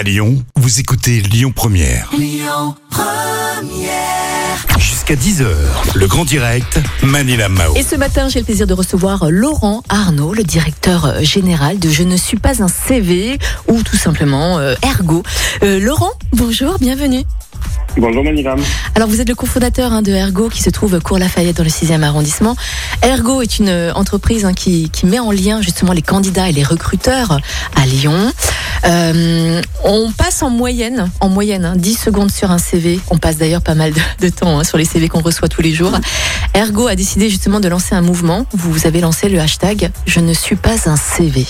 À Lyon, vous écoutez Lyon Première. Jusqu'à 10h, le grand direct, Manila Mao. Et ce matin, j'ai le plaisir de recevoir Laurent Arnaud, le directeur général de Je ne suis pas un CV ou tout simplement euh, Ergo. Euh, Laurent, bonjour, bienvenue. Bonjour Maniram. Alors vous êtes le cofondateur hein, de Ergo qui se trouve cours Lafayette dans le 6e arrondissement. Ergo est une euh, entreprise hein, qui, qui met en lien justement les candidats et les recruteurs à Lyon. Euh, on passe en moyenne, en moyenne, hein, 10 secondes sur un CV. On passe d'ailleurs pas mal de, temps hein, sur les CV qu'on reçoit tous les jours. Ergo a décidé justement de lancer un mouvement. Vous avez lancé le hashtag Je ne suis pas un CV.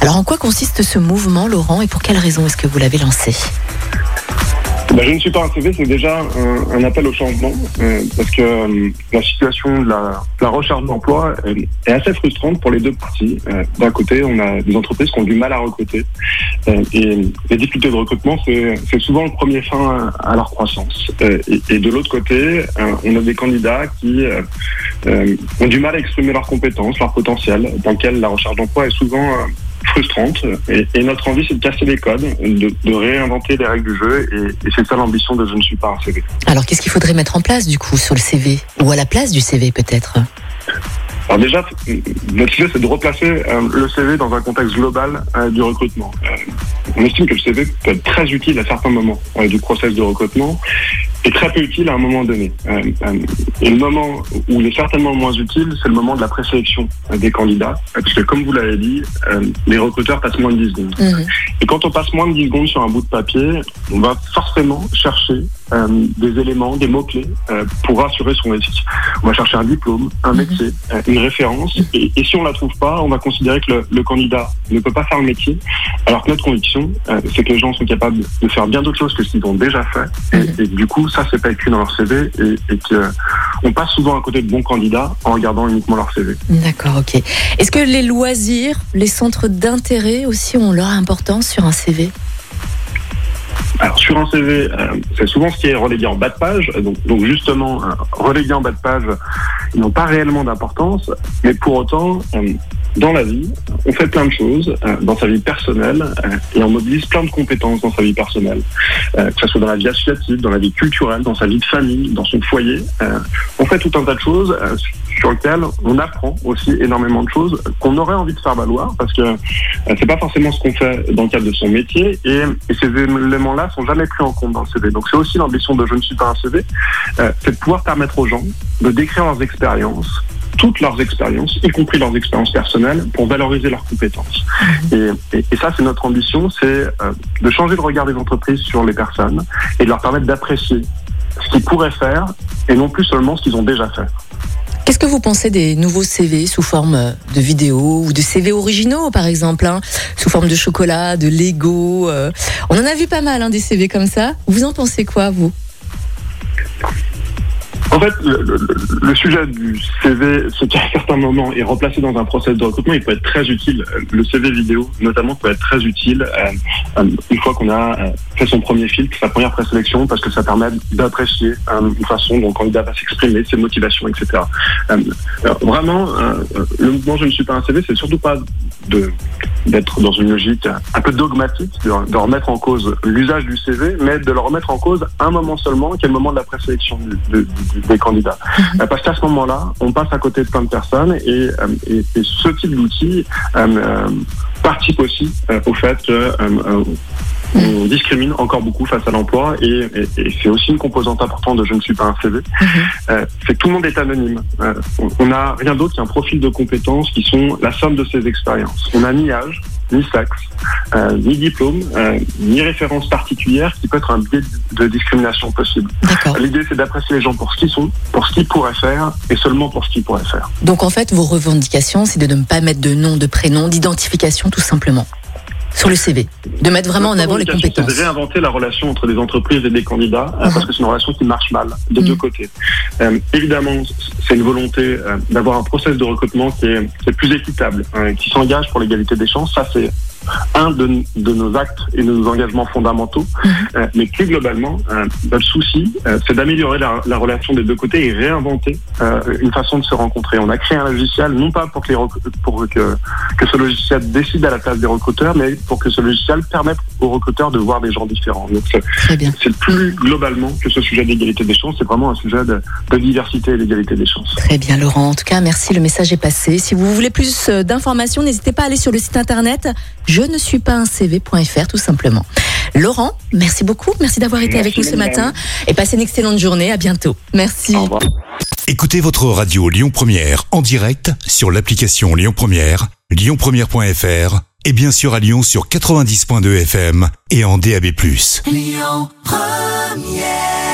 Alors en quoi consiste ce mouvement, Laurent, et pour quelle raison est-ce que vous l'avez lancé? Bah, je ne suis pas un CV, c'est déjà un, un appel au changement euh, parce que euh, la situation de la, la recherche d'emploi euh, est assez frustrante pour les deux parties. Euh, D'un côté, on a des entreprises qui ont du mal à recruter euh, et les difficultés de recrutement, c'est souvent le premier frein à leur croissance. Euh, et, et de l'autre côté, on a des candidats qui ont du mal à exprimer leurs compétences, leur potentiel, dans lequel la recherche d'emploi est souvent frustrante. Et, et notre envie, c'est de casser les codes, de, de réinventer les règles du jeu. Et, et c'est ça l'ambition de Je ne suis pas un CV. Alors qu'est-ce qu'il faudrait mettre en place du coup sur le CV Ou à la place du CV peut-être? Alors déjà, notre sujet, c'est de replacer euh, le CV dans un contexte global euh, du recrutement. Euh, on estime que le CV peut être très utile à certains moments du process de recrutement et très peu utile à un moment donné. Euh, euh, et le moment où il est certainement moins utile, c'est le moment de la présélection des candidats. Parce que comme vous l'avez dit, euh, les recruteurs passent moins de 10 secondes. Mhm. Et quand on passe moins de 10 secondes sur un bout de papier, on va forcément chercher des éléments, des mots-clés euh, pour rassurer son récit. On va chercher un diplôme, un Mhm. métier, euh, une référence. Et, et si on la trouve pas, on va considérer que le, le candidat ne peut pas faire le métier. Alors que notre conviction, euh, c'est que les gens sont capables de faire bien d'autres choses que ce qu'ils ont déjà fait. Et, et du coup, ça, c'est pas écrit dans leur CV. Et, et que on passe souvent à côté de bons candidats en regardant uniquement leur CV. D'accord, ok. Est-ce que les loisirs, les centres d'intérêt aussi ont leur importance sur un CV Alors sur un CV, euh, c'est souvent ce qui est relégué en bas de page. Donc, justement, euh, relégué en bas de page, ils n'ont pas réellement d'importance. Mais pour autant, euh, dans la vie, on fait plein de choses euh, dans sa vie personnelle euh, et on mobilise plein de compétences dans sa vie personnelle. Euh, que ce soit dans la vie associative, dans la vie culturelle, dans sa vie de famille, dans son foyer. On fait tout un tas de choses sur lesquelles on apprend aussi énormément de choses qu'on aurait envie de faire valoir parce que c'est pas forcément ce qu'on fait dans le cadre de son métier et, ces éléments-là sont jamais pris en compte dans le CV. Donc c'est aussi l'ambition de Je ne suis pas un CV, c'est de pouvoir permettre aux gens de décrire leurs expériences toutes leurs expériences, y compris leurs expériences personnelles, pour valoriser leurs compétences. Et, et- et ça, c'est notre ambition, c'est euh, de changer le regard des entreprises sur les personnes et de leur permettre d'apprécier ce qu'ils pourraient faire et non plus seulement ce qu'ils ont déjà fait. Qu'est-ce que vous pensez des nouveaux CV sous forme de vidéo ou de CV originaux, par exemple, hein, sous forme de chocolat, de Lego euh, On en a vu pas mal hein, des CV comme ça. Vous en pensez quoi, vous? En fait, le, sujet du CV, c'est qu'à certains moments est remplacé dans un process de recrutement, il peut être très utile. Le CV vidéo, notamment, peut être très utile euh, euh, une fois qu'on a euh, fait son premier filtre, sa première présélection, parce que ça permet d'apprécier une façon dont le candidat va s'exprimer, ses motivations, etc. Vraiment, le mouvement Je ne suis pas un CV, c'est surtout pas d'être dans une logique un peu dogmatique, de, remettre en cause l'usage du CV, mais de le remettre en cause un moment seulement, qui est le moment de la présélection du- de- du- des candidats. Euh, Parce qu'à ce moment-là, on passe à côté de plein de personnes et, euh, et, et ce type d'outil euh, participe aussi au fait que on discrimine encore beaucoup face à l'emploi et, et- et c'est aussi une composante importante de Je ne suis pas un CV. Euh, c'est que tout le monde est anonyme. Euh, on- n'a rien d'autre qu'un profil de compétences qui sont la somme de ses expériences. On n'a ni âge, ni sexe, euh, ni diplôme, euh, ni référence particulière qui peut être un biais de discrimination possible. L'idée, c'est d'apprécier les gens pour ce qu'ils sont, pour ce qu'ils pourraient faire, et seulement pour ce qu'ils pourraient faire. Donc en fait, vos revendications, c'est de ne pas mettre de nom, de prénom, d'identification, tout simplement, sur le CV. De mettre vraiment en avant les compétences. C'est de réinventer la relation entre des entreprises et des candidats, euh, parce que c'est une relation qui marche mal de deux côtés. Euh, évidemment, c'est une volonté euh, d'avoir un process de recrutement qui est, qui est plus équitable, euh, qui s'engage pour l'égalité des chances. Ça, c'est un de, de, nos actes et de nos engagements fondamentaux. Euh, mais plus globalement, euh, notre souci, euh, c'est d'améliorer la, la, relation des deux côtés et réinventer une façon de se rencontrer. On a créé un logiciel, non pas pour que, les pour que, que ce logiciel décide à la place des recruteurs, mais pour que ce logiciel permette aux recruteurs de voir des gens différents. Donc c'est plus globalement que ce sujet d'égalité des chances, c'est vraiment un sujet de, de diversité et d'égalité des chances. Très bien Laurent, en tout cas merci, le message est passé. Si vous voulez plus d'informations, n'hésitez pas à aller sur le site internet je ne suis pas un CV.fr tout simplement. Laurent, merci beaucoup. Merci d'avoir été avec nous ce matin et passez une excellente journée. À bientôt. Merci. Au revoir. Écoutez votre radio Lyon Première en direct sur l'application Lyon Première, lyonpremière.fr et bien sûr à Lyon sur 90.2 FM et en DAB+. Lyon Première